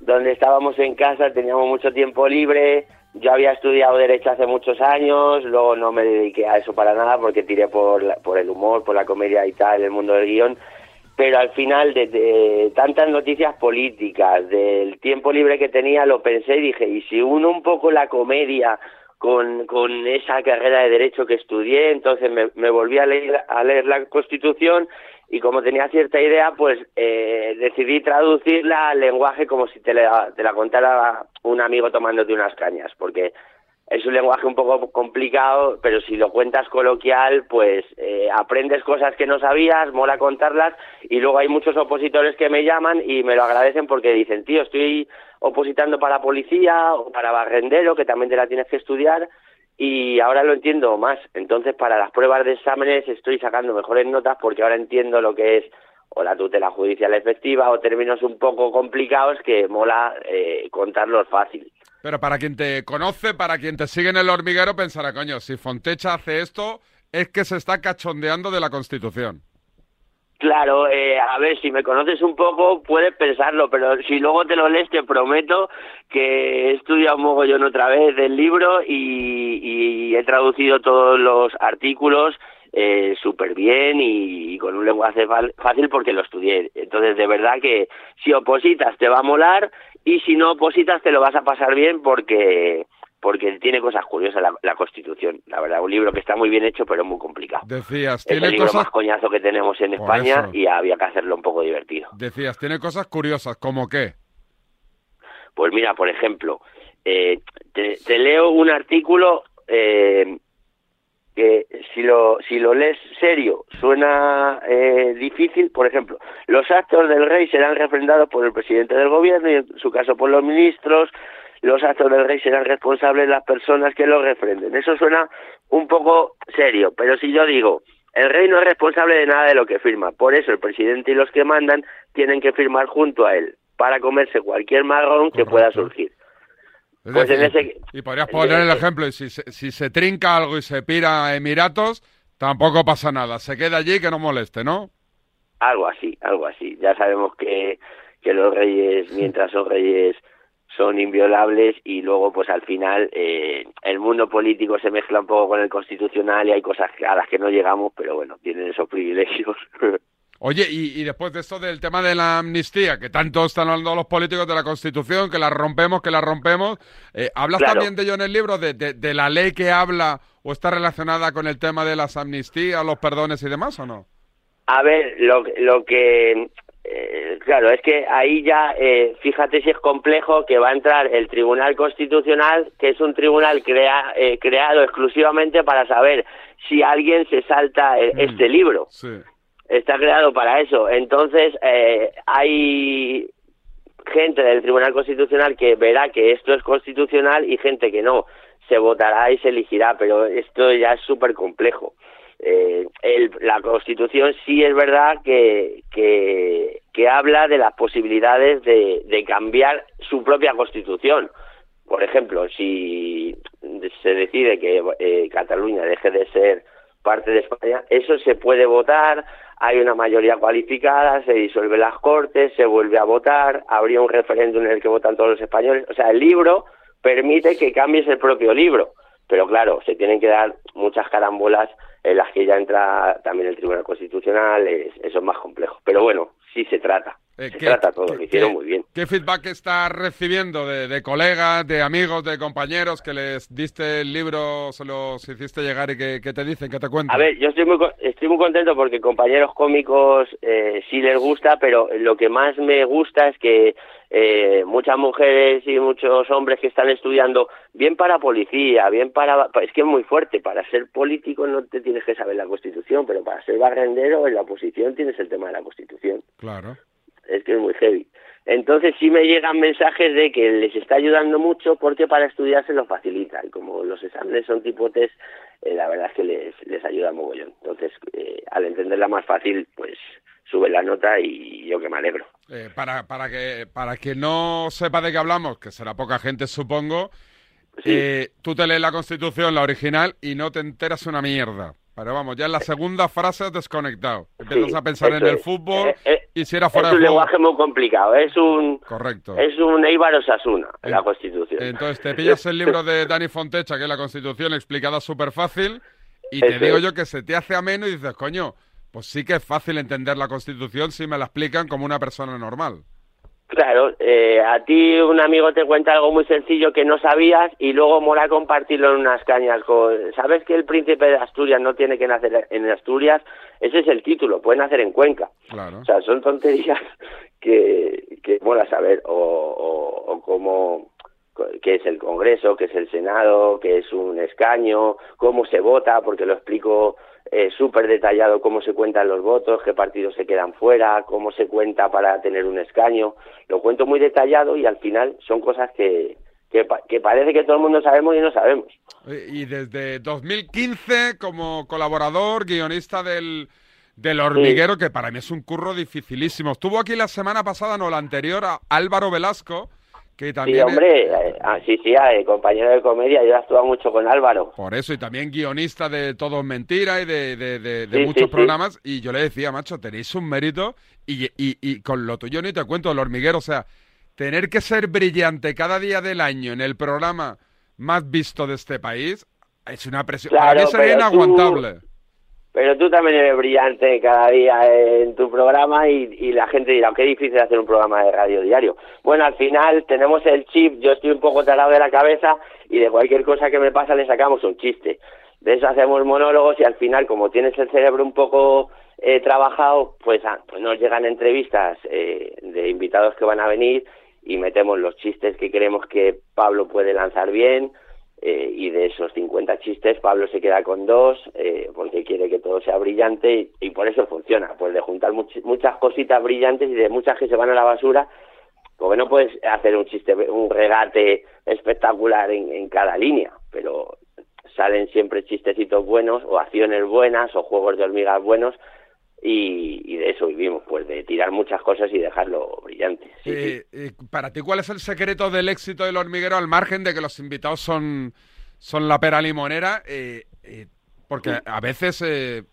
donde estábamos en casa, teníamos mucho tiempo libre, yo había estudiado Derecho hace muchos años, luego no me dediqué a eso para nada porque tiré por, la- por el humor, por la comedia y tal, el mundo del guion, pero al final de, de tantas noticias políticas, del tiempo libre que tenía, lo pensé y dije, ¿y si uno un poco la comedia con, con esa carrera de derecho que estudié, entonces me, me volví a leer, a leer la Constitución y como tenía cierta idea, pues eh, decidí traducirla al lenguaje como si te la, te la contara un amigo tomándote unas cañas, porque es un lenguaje un poco complicado, pero si lo cuentas coloquial, pues eh, aprendes cosas que no sabías, mola contarlas, y luego hay muchos opositores que me llaman y me lo agradecen porque dicen, tío, estoy opositando para policía o para barrendero, que también te la tienes que estudiar, y ahora lo entiendo más. Entonces, para las pruebas de exámenes estoy sacando mejores notas porque ahora entiendo lo que es o la tutela judicial efectiva o términos un poco complicados que mola eh, contarlos fácil. Pero para quien te conoce, para quien te sigue en el hormiguero, pensará, coño, si Fontecha hace esto, es que se está cachondeando de la Constitución. Claro, eh, a ver, si me conoces un poco puedes pensarlo, pero si luego te lo lees te prometo que he estudiado un mogollón otra vez el libro y, he traducido todos los artículos eh, súper bien y, y con un lenguaje fácil porque lo estudié. Entonces, de verdad que si opositas te va a molar y si no opositas te lo vas a pasar bien porque porque tiene cosas curiosas la, la Constitución. La verdad, un libro que está muy bien hecho pero muy complicado. Decías, Es el tiene libro cosas, más coñazo que tenemos en Por España eso. y había que hacerlo un poco divertido. decías, tiene cosas curiosas, como qué? Pues mira, por ejemplo, eh, te, te leo un artículo eh, que si lo, si lo lees serio suena eh, difícil. Por ejemplo, los actos del rey serán refrendados por el presidente del gobierno y en su caso por los ministros. Los actos del rey serán responsables las personas que los refrenden. Eso suena un poco serio, pero si yo digo, el rey no es responsable de nada de lo que firma, por eso el presidente y los que mandan tienen que firmar junto a él para comerse cualquier marrón que pueda surgir. Es Pues en decir, ese- y podrías poner el ejemplo, y si se, si se trinca algo y se pira a Emiratos, tampoco pasa nada, se queda allí que no moleste, ¿no? Algo así, algo así. Ya sabemos que, que los reyes, mientras son reyes, son inviolables y luego, pues al final, eh, el mundo político se mezcla un poco con el constitucional y hay cosas a las que no llegamos, pero bueno, tienen esos privilegios. [LAUGHS] Oye, y, y después de esto del tema de la amnistía, que tanto están hablando los políticos de la Constitución, que la rompemos, que la rompemos, eh, ¿hablas Claro. también de ello en el libro, de, de- de la ley que habla o está relacionada con el tema de las amnistías, los perdones y demás, o no? A ver, lo, lo que... eh, claro, es que ahí ya, eh, fíjate si es complejo que va a entrar el Tribunal Constitucional, que es un tribunal crea- eh, creado exclusivamente para saber si alguien se salta eh, este libro. Sí. Está creado para eso. Entonces, eh, hay gente del Tribunal Constitucional que verá que esto es constitucional y gente que no. Se votará y se elegirá, pero esto ya es súper complejo. Eh, el- la Constitución sí es verdad que, que, habla de las posibilidades de, de cambiar su propia Constitución. Por ejemplo, si se decide que eh, Cataluña deje de ser parte de España, eso se puede votar, hay una mayoría cualificada, se disuelven las cortes, se vuelve a votar, habría un referéndum en el que votan todos los españoles. O sea, el libro permite que cambies el propio libro, pero claro, se tienen que dar muchas carambolas en las que ya entra también el Tribunal Constitucional, es- eso es más complejo. Pero bueno, sí se trata, Eh, se ¿qué- trata todo, lo hicieron muy bien. ¿Qué feedback estás recibiendo de, de colegas, de amigos, de compañeros que les diste el libro, se los hiciste llegar y que, que te dicen, que te cuentan? A ver, yo estoy muy, estoy muy contento porque compañeros cómicos eh, sí les gusta, pero lo que más me gusta es que eh, muchas mujeres y muchos hombres que están estudiando, bien para policía, bien para... Es que es muy fuerte, para ser político no te tienes que saber la Constitución, pero para ser barrendero en la oposición tienes el tema de la Constitución Claro. Es que es muy heavy. Entonces sí me llegan mensajes de que les está ayudando mucho porque para estudiar se lo facilita y como los exámenes son tipo test, eh, la verdad es que les, les ayuda mogollón. Entonces, eh, al entenderla más fácil, pues sube la nota y yo que me alegro. Eh, para, para, que, para que no sepa de qué hablamos, que será poca gente supongo, eh, tú te lees la Constitución, la original, y no te enteras una mierda. Pero vamos, ya en la segunda frase has desconectado. Empiezas Sí, a pensar en el es. fútbol Eh, eh, y si era Es fuera un de juego. lenguaje muy complicado, es un Correcto. es un Eibar Osasuna, la Constitución. Entonces te pillas el libro [LAUGHS] de Dani Fontecha, que es la Constitución explicada súper fácil, y te digo es. yo que se te hace ameno y dices, coño, pues sí que es fácil entender la Constitución si me la explican como una persona normal. Claro, eh, a ti un amigo te cuenta algo muy sencillo que no sabías y luego mola compartirlo en unas cañas. Con, ¿Sabes que el príncipe de Asturias no tiene que nacer en Asturias? Ese es el título, puede nacer en Cuenca. Claro. O sea, son tonterías que, que mola saber. O, o, o cómo, qué es el Congreso, qué es el Senado, qué es un escaño, cómo se vota, porque lo explico eh, súper detallado cómo se cuentan los votos, qué partidos se quedan fuera, cómo se cuenta para tener un escaño. Lo cuento muy detallado y al final son cosas que, que, pa- que parece que todo el mundo sabemos y no sabemos. Y desde 2015 como colaborador, guionista del, del hormiguero, que para mí es un curro dificilísimo. Estuvo aquí la semana pasada, no la anterior, a Álvaro Velasco, que también... sí, hombre, ah, sí, sí, eh, compañero de comedia, yo actúo mucho con Álvaro. Por eso, y también guionista de Todo es Mentira y de, de- de- de Sí, muchos sí, programas. Y yo le decía, macho, tenéis un mérito y, y- y con lo tuyo ni te cuento, el hormiguero. O sea, tener que ser brillante cada día del año en el programa más visto de este país es una presión. Para mí Claro, sería tú- inaguantable. Pero tú también eres brillante cada día en tu programa y, la gente dirá, qué difícil hacer un programa de radio diario. Bueno, al final tenemos el chip, yo estoy un poco tarado de la cabeza y de cualquier cosa que me pasa le sacamos un chiste. De eso hacemos monólogos y al final, como tienes el cerebro un poco eh, trabajado, pues, ah, pues nos llegan entrevistas eh, de invitados que van a venir y metemos los chistes que creemos que Pablo puede lanzar bien eh, y de esos 50 chistes Pablo se queda con dos eh, porque quiere que todo sea brillante y, por eso funciona, pues de juntar much- muchas cositas brillantes y de muchas que se van a la basura, porque no puedes hacer un chiste, un regate espectacular en, en cada línea, pero salen siempre chistecitos buenos o acciones buenas o juegos de hormigas buenos y, y de eso vivimos, pues de tirar muchas cosas y dejarlo brillante. Eh, eh, para ti, ¿cuál es el secreto del éxito del hormiguero al margen de que los invitados son, son la pera limonera? Eh, eh, porque a veces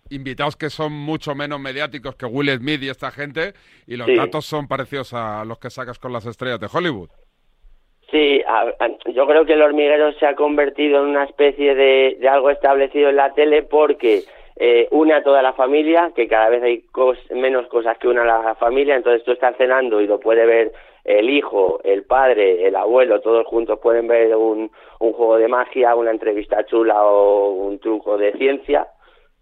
invitados que son mucho menos mediáticos que Will Smith y esta gente, y los Sí. datos son parecidos a los que sacas con las estrellas de Hollywood. Sí, a- a- yo creo que el hormiguero se ha convertido en una especie de, de algo establecido en la tele porque eh, une a toda la familia, que cada vez hay menos cosas que una a la familia, entonces tú estás cenando y lo puede ver el hijo, el padre, el abuelo, todos juntos pueden ver un, un juego de magia, una entrevista chula o un truco de ciencia.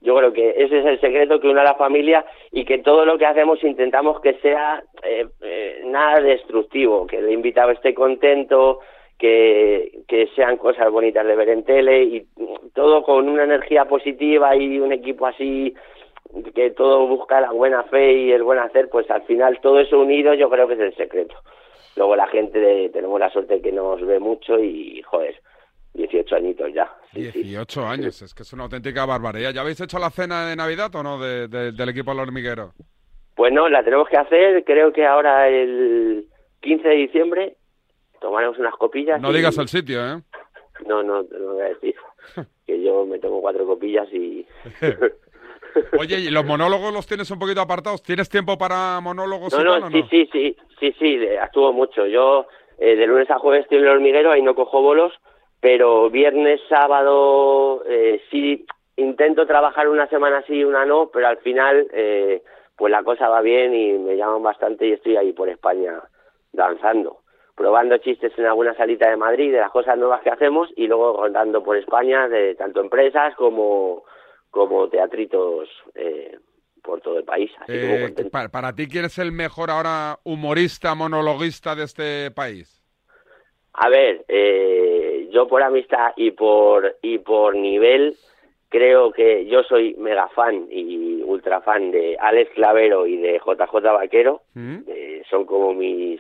Yo creo que ese es el secreto que une a la familia y que todo lo que hacemos intentamos que sea eh, eh, nada destructivo, que el invitado esté contento, que, que sean cosas bonitas de ver en tele y todo con una energía positiva y un equipo así que todo busca la buena fe y el buen hacer, pues al final todo eso unido yo creo que es el secreto. Luego la gente de- tenemos la suerte que nos ve mucho y joder, 18 añitos ya. 18 años, es que es una auténtica barbaridad. ¿Ya habéis hecho la cena de Navidad o no de- de- del equipo del hormiguero? Pues no, la tenemos que hacer, creo que ahora el 15 de diciembre tomaremos unas copillas. No y- digas el sitio, ¿eh? No, no, no voy a decir. [LAUGHS] que yo me tomo cuatro copillas y... [LAUGHS] Oye, ¿y los monólogos los tienes un poquito apartados? ¿Tienes tiempo para monólogos No, y no, sí, no? sí, sí, sí, sí, de- actúo mucho. Yo eh, de lunes a jueves estoy en el hormiguero, ahí no cojo bolos, pero viernes, sábado, eh, sí intento trabajar una semana sí, una no, pero al final pues pues la cosa va bien y me llaman bastante y estoy ahí por España danzando. Probando chistes en alguna salita de Madrid de las cosas nuevas que hacemos y luego rondando por España de tanto empresas como, como teatritos eh, por todo el país. Así Eh, contento. pa- para ti, ¿quién es el mejor ahora humorista, monologuista de este país? A ver, eh, yo por amistad y por y por nivel creo que yo soy mega fan y ultra fan de Alex Clavero y de JJ Vaquero. Eh, son como mis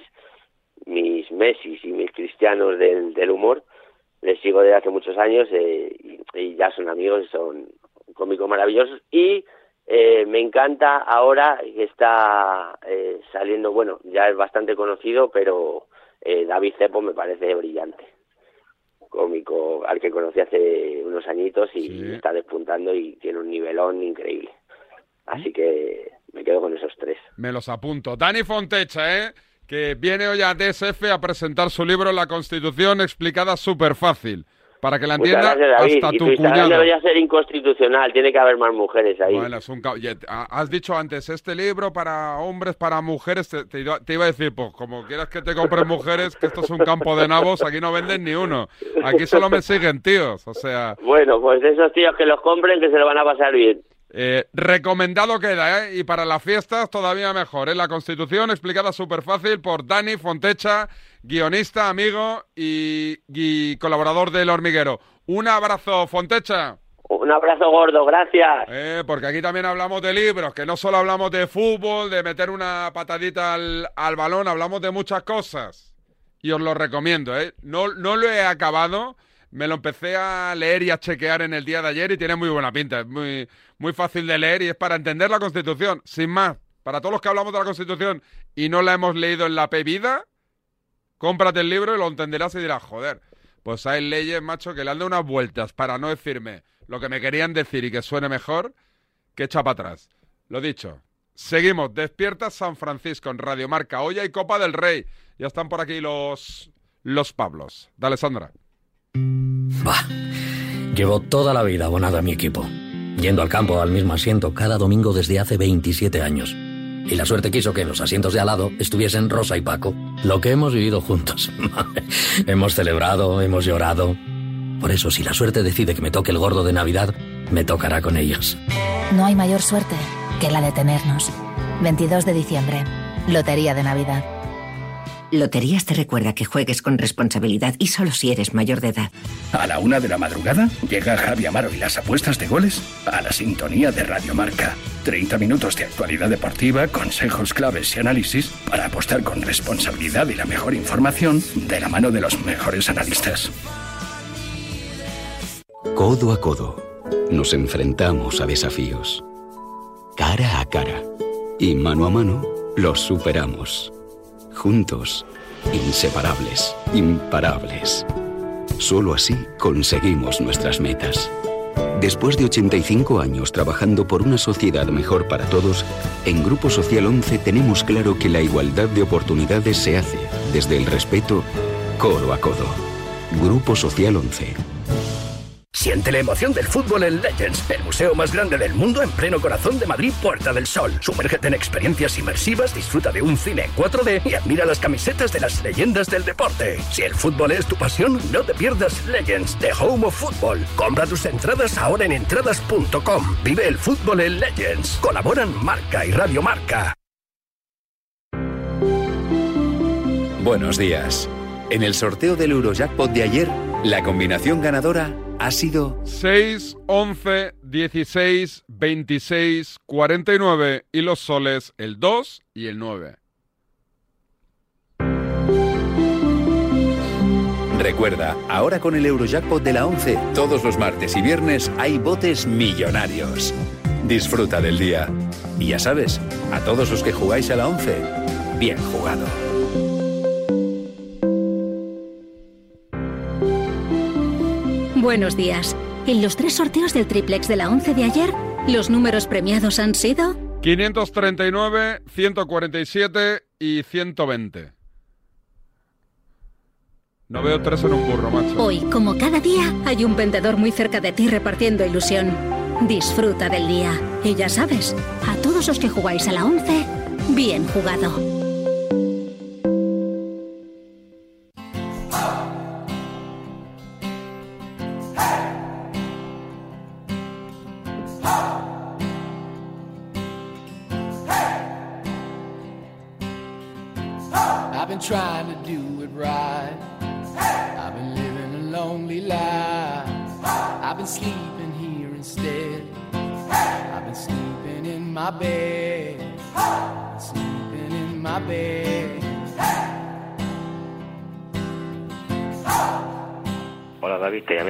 mis Messi y mis cristianos del, del humor. Les sigo desde hace muchos años eh, y, y ya son amigos, son cómicos maravillosos. Y eh, me encanta ahora que está eh, saliendo, bueno, ya es bastante conocido, pero eh, David Cepo me parece brillante. Cómico al que conocí hace unos añitos y está despuntando y tiene un nivelón increíble. Así que me quedo con esos tres. Me los apunto. Dani Fontecha, ¿eh? Que viene hoy a DSF a presentar su libro La Constitución explicada súper fácil. Para que la entienda gracias, David. hasta y tu cuñado. debería ser inconstitucional, tiene que haber más mujeres ahí. Bueno, es un ha- Has dicho antes, este libro para hombres, para mujeres, te, te iba te iba a decir, pues como quieras que te compren mujeres, que esto es un campo de nabos, aquí no venden ni uno. Aquí solo me siguen tíos, o sea... Bueno, pues esos tíos que los compren que se lo van a pasar bien. Eh, recomendado queda, ¿eh? Y para las fiestas todavía mejor, ¿eh? La Constitución explicada súper fácil por Dani Fontecha, guionista, amigo y, y colaborador del Hormiguero. Un abrazo, Fontecha. Un abrazo gordo, gracias. Eh, porque aquí también hablamos de libros, que no solo hablamos de fútbol, de meter una patadita al, al balón, hablamos de muchas cosas. Y os lo recomiendo, ¿eh? No, no lo he acabado, me lo empecé a leer y a chequear en el día de ayer y tiene muy buena pinta. Es muy, muy fácil de leer y es para entender la Constitución, sin más. Para todos los que hablamos de la Constitución y no la hemos leído en la P vida, Cómprate el libro y lo entenderás y dirás, joder, pues hay leyes, macho, que le han dado unas vueltas para no decirme lo que me querían decir y que suene mejor que echa para atrás. Lo dicho, seguimos. Despierta San Francisco en Radio Marca. Hoy hay Copa del Rey. Ya están por aquí los, los Pablos. Dale, Sandra. Bah, llevo toda la vida abonado a mi equipo, yendo al campo al mismo asiento cada domingo desde hace 27 años. Y la suerte quiso que los asientos de al lado estuviesen Rosa y Paco, lo que hemos vivido juntos. [LAUGHS] hemos celebrado, hemos llorado. Por eso, si la suerte decide que me toque el gordo de Navidad, me tocará con ellos. No hay mayor suerte que la de tenernos. 22 de diciembre, Lotería de Navidad. Loterías te recuerda que juegues con responsabilidad y solo si eres mayor de edad. A la una de la madrugada llega Javi Amaro y las apuestas de goles a la sintonía de Radio Marca. 30 minutos de actualidad deportiva, consejos claves y análisis para apostar con responsabilidad y la mejor información de la mano de los mejores analistas. Codo a codo, nos enfrentamos a desafíos. Cara a cara y mano a mano, los superamos. Juntos, inseparables, imparables. Solo así conseguimos nuestras metas. Después de 85 años trabajando por una sociedad mejor para todos, en Grupo Social 11 tenemos claro que la igualdad de oportunidades se hace desde el respeto, codo a codo. Grupo Social 11. Siente la emoción del fútbol en Legends, el museo más grande del mundo en pleno corazón de Madrid, Puerta del Sol. Sumérgete en experiencias inmersivas, disfruta de un cine en 4D y admira las camisetas de las leyendas del deporte. Si el fútbol es tu pasión, no te pierdas Legends, The Home of Football. Compra tus entradas ahora en entradas.com. Vive el fútbol en Legends. Colaboran Marca y Radio Marca. Buenos días. En el sorteo del Eurojackpot de ayer, la combinación ganadora ha sido 6, 11, 16, 26, 49 y los soles el 2 y el 9. Recuerda, ahora con el Eurojackpot de la 11, todos los martes y viernes hay botes millonarios. Disfruta del día. Y ya sabes, a todos los que jugáis a la 11, bien jugado. Buenos días. En los tres sorteos del triplex de la 11 de ayer, los números premiados han sido 539, 147 y 120. No veo tres en un burro, macho. Hoy, como cada día, hay un vendedor muy cerca de ti repartiendo ilusión. Disfruta del día. Y ya sabes, a todos los que jugáis a la 11, bien jugado.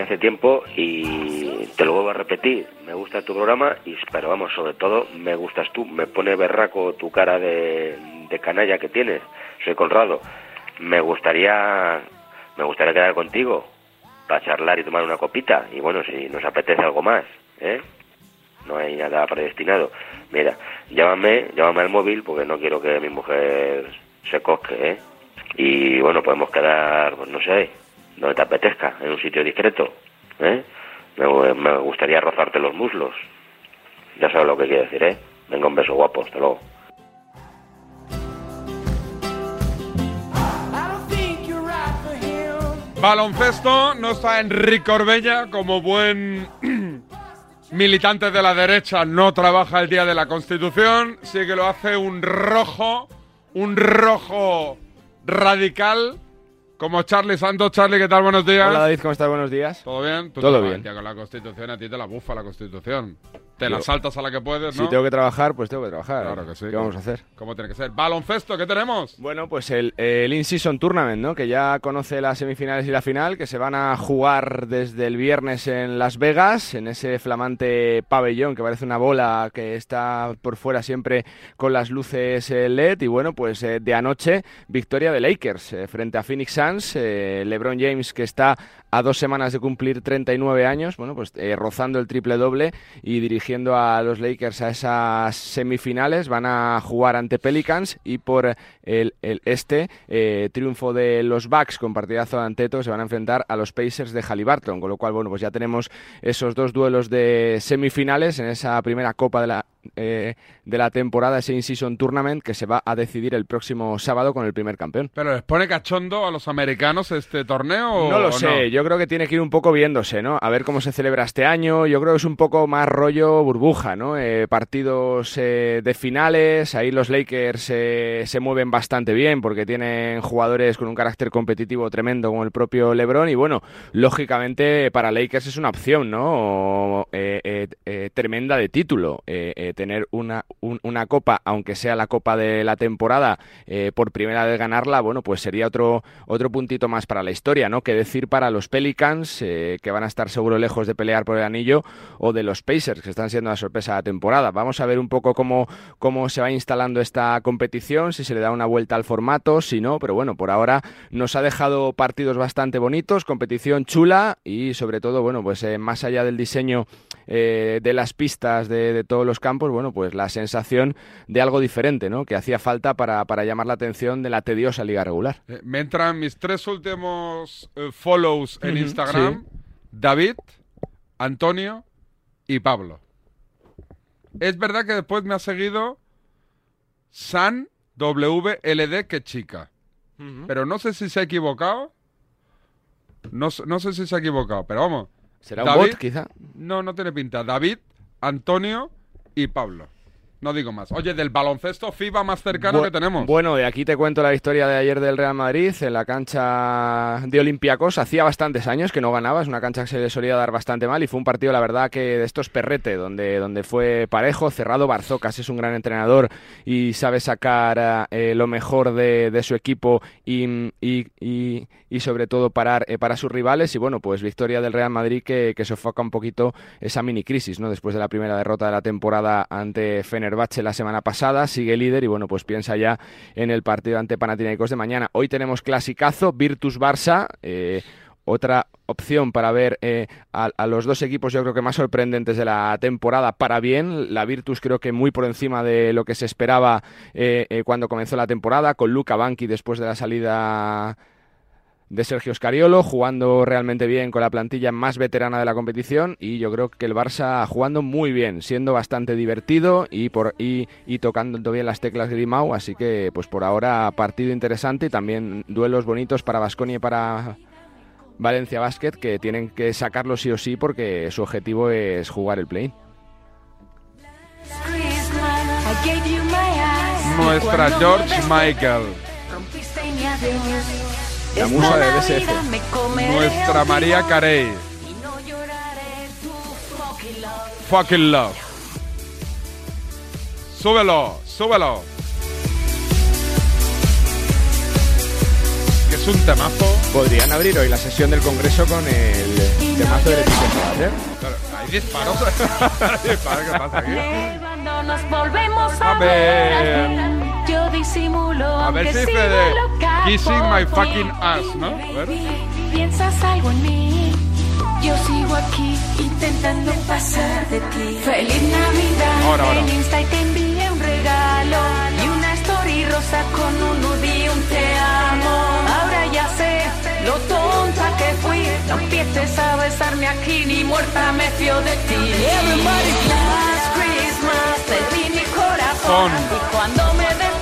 Hace tiempo y te lo vuelvo a repetir. Me gusta tu programa, y, pero vamos, sobre todo me gustas tú. Me pone berraco tu cara de, canalla que tienes. Soy Conrado. Me gustaría, me gustaría quedar contigo para charlar y tomar una copita. Y bueno, si nos apetece algo más, ¿eh? No hay nada predestinado. Mira, llámame, llámame al móvil porque no quiero que mi mujer se cosque, ¿eh? Y bueno, podemos quedar, pues no sé, donde te apetezca, en un sitio discreto, ¿eh? Me, me gustaría rozarte los muslos. Ya sabes lo que quiero decir, ¿eh? Venga, un beso guapo, hasta luego. Baloncesto no está Enrique Orbella como buen [CLEARS THROAT] militante de la derecha, no trabaja el día de la Constitución, sí que lo hace un rojo, un rojo radical como Charlie Santos. Charlie, ¿qué tal? Buenos días. Hola David, ¿cómo estás? Buenos días. ¿Todo bien? Tú Todo bien. con la Constitución, a ti te la bufa la Constitución. Te la saltas a la que puedes, Si ¿no? tengo que trabajar, pues tengo que trabajar. Claro que sí. ¿Qué vamos a hacer? ¿Cómo tiene que ser? Baloncesto, ¿qué tenemos? Bueno, pues el, el In-Season Tournament, ¿no? Que ya conoce las semifinales y la final, que se van a jugar desde el viernes en Las Vegas, en ese flamante pabellón que parece una bola que está por fuera siempre con las luces eh, LED. Y bueno, pues eh, de anoche, victoria de Lakers eh, frente a Phoenix Suns. LeBron James, que está a dos semanas de cumplir 39 años, bueno, pues rozando el triple doble y dirigiendo a los Lakers a esas semifinales. Van a jugar ante Pelicans y por el, este, eh, triunfo de los Bucks con partidazo de Anteto, se van a enfrentar a los Pacers de Halliburton, con lo cual, bueno, pues ya tenemos esos dos duelos de semifinales en esa primera copa de la, eh, de la temporada, ese In-Season Tournament que se va a decidir el próximo sábado con el primer campeón. ¿Pero les pone cachondo a los americanos este torneo o No lo o sé, yo creo que tiene que ir un poco viéndose, ¿no? A ver cómo se celebra este año. Yo creo que es un poco más rollo burbuja, ¿no? Eh, partidos eh, de finales, ahí los Lakers se mueven bastante bien porque tienen jugadores con un carácter competitivo tremendo como el propio LeBron y bueno, lógicamente para Lakers es una opción, ¿no? Eh, tremenda de título, eh, eh, tener una, un- una copa, aunque sea la copa de la temporada, eh, por primera vez ganarla, bueno, pues sería otro, otro puntito más para la historia, ¿no? Que decir para los Pelicans, eh, que van a estar seguro lejos de pelear por el anillo, o de los Pacers, que están siendo la sorpresa de la temporada. Vamos a ver un poco cómo, cómo se va instalando esta competición, si se le da una vuelta al formato, si no, pero bueno, por ahora nos ha dejado partidos bastante bonitos, competición chula y sobre todo, bueno, pues eh, más allá del diseño eh, de las pistas de, de todos los campos, bueno, pues la sensación de algo diferente, ¿no? Que hacía falta para, para llamar la atención de la tediosa liga regular. Eh, Me entran mis tres últimos eh, follows en Instagram. David, Antonio y Pablo. Es verdad que después me ha seguido San WLD, que chica. Pero no sé si se ha equivocado. No, no sé si se ha equivocado, pero vamos. ¿Será un bot, quizá? No, no tiene pinta. David, Antonio y Pablo. No digo más. Oye, del baloncesto FIBA más cercano Bu- que tenemos. Bueno, de aquí te cuento la historia de ayer del Real Madrid en la cancha de Olympiacos. Hacía bastantes años que no ganaba, es una cancha que se le solía dar bastante mal y fue un partido, la verdad, que de estos perrete, donde, donde fue parejo, cerrado. Barzocas es un gran entrenador y sabe sacar eh, lo mejor de, de su equipo y, y- y- y sobre todo parar eh, para sus rivales. Y bueno, pues victoria del Real Madrid que, que sofoca un poquito esa mini crisis, ¿no? Después de la primera derrota de la temporada ante Fenerbahce la semana pasada, sigue líder y bueno, pues piensa ya en el partido ante Panathinaikos de mañana. Hoy tenemos clasicazo, Virtus Barça, eh, otra opción para ver eh, a, los dos equipos yo creo que más sorprendentes de la temporada para bien. La Virtus creo que muy por encima de lo que se esperaba eh, cuando comenzó la temporada, con Luca Banqui después de la salida de Sergio Scariolo, jugando realmente bien con la plantilla más veterana de la competición y yo creo que el Barça jugando muy bien, siendo bastante divertido y por y, y tocando bien las teclas Grimau, así que pues por ahora partido interesante y también duelos bonitos para Basconia y para Valencia Basket que tienen que sacarlo sí o sí porque su objetivo es jugar el play. Nuestra George Michael. La musa de BSF. Nuestra María Carey. Fucking love. Súbelo, súbelo. Que es un temazo. Podrían abrir hoy la sesión del Congreso con el temazo del episodio, ¿eh? Claro, Hay disparos. [LAUGHS] Hay disparos, ¿qué pasa aquí? Cuando nos volvemos a, A ver. yo disimulo, A ver si de loca Kissing my fucking ass, ¿no? A ver. Piensas algo en mí, yo sigo aquí intentando pasar de ti. Feliz Navidad, Ahora, ahora. en Insta y te envié un regalo y una story rosa con un y un te amo. Ahora ya sé lo tonta que fui, no empieces a besarme aquí ni muerta me fío de ti. Last Christmas te di mi corazón y cuando me desperté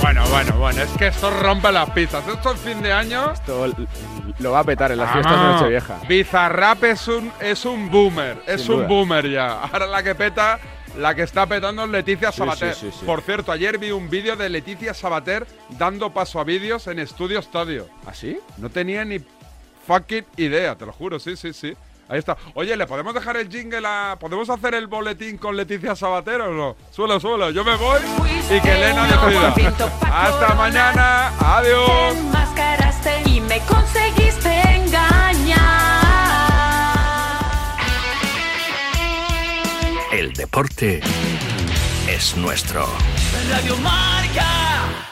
Bueno, bueno, bueno. Es que esto rompe las pizzas. Esto es fin de año. Esto lo va a petar en las fiestas de Nochevieja. Bizarrap es un, es un boomer. Es Sin un duda. boomer ya. Ahora la que peta, la que está petando es Leticia Sí, Sabater. sí, sí, sí. Por cierto, ayer vi un vídeo de Leticia Sabater dando paso a vídeos en Estudio Stadio. ¿Ah, sí? No tenía ni fucking idea, te lo juro, sí, sí, sí. Ahí está. Oye, ¿le podemos dejar el jingle a... ¿Podemos hacer el boletín con Leticia Sabater o no? Suelo, suelo. Yo me voy y que Elena decida. Hasta mañana. Adiós. enmascaraste y me conseguiste engañar. El deporte es nuestro. Radio Marca.